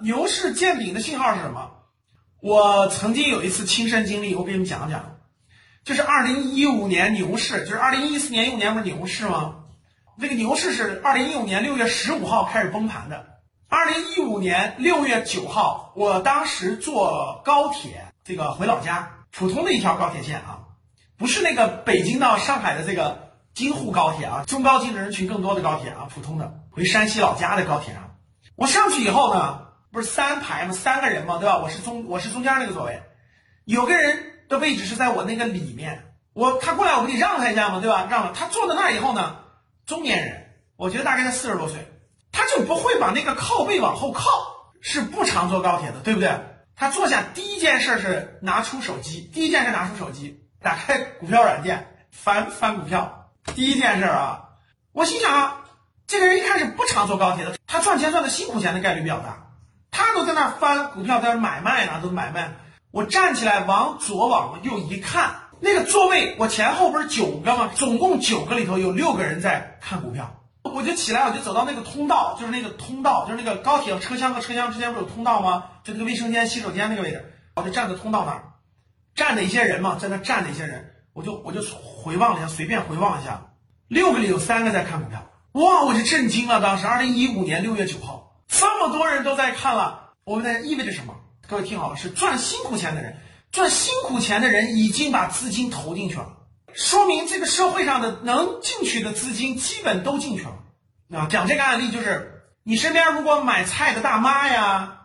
牛市见顶的信号是什么？我曾经有一次亲身经历，我给你们讲讲。就是二零一五年牛市，就是二零一四年一五年不是牛市吗？那个牛市是二零一五年六月十五号开始崩盘的。二零一五年六月九号，我当时坐高铁，这个回老家，普通的一条高铁线啊，不是那个北京到上海的这个京沪高铁啊，中高净值人群更多的高铁啊，普通的回山西老家的高铁上。我上去以后呢，不是三排吗？三个人嘛，对吧？我是中我是中间那个座位，有个人。的位置是在我那个里面，我他过来我不得让他一下吗？对吧？让了他坐在那儿以后呢，中年人，我觉得大概在四十多岁，他就不会把那个靠背往后靠，是不常坐高铁的，对不对？他坐下第一件事是拿出手机，第一件事拿出手机，打开股票软件翻翻股票，第一件事啊，我心想啊，这个人一开始不常坐高铁的，他赚钱赚的辛苦钱的概率比较大，他都在那翻股票，在那买卖呢，都买卖。我站起来往左往右一看，那个座位我前后不是九个吗？总共九个里头有六个人在看股票。我就起来，我就走到那个通道，就是那个通道，就是那个高铁车厢和车厢之间不是有通道吗？就那个卫生间、洗手间那个位置，我就站在通道那儿，站着一些人嘛，在那站着一些人，我就我就回望了一下，随便回望一下，六个里有三个在看股票，哇，我就震惊了。当时二零一五年六月九号，这么多人都在看了，我们在意味着什么？各位听好了，是赚辛苦钱的人，赚辛苦钱的人已经把资金投进去了，说明这个社会上的能进去的资金基本都进去了。啊，讲这个案例就是，你身边如果买菜的大妈呀、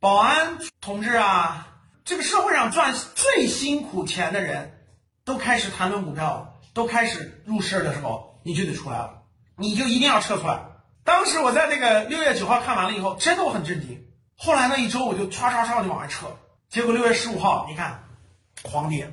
保安同志啊，这个社会上赚最辛苦钱的人，都开始谈论股票，都开始入市的时候，你就得出来了，你就一定要撤出来。当时我在那个六月九号看完了以后，真的我很震惊。后来那一周，我就唰唰唰就往外撤，结果六月十五号，你看，狂跌。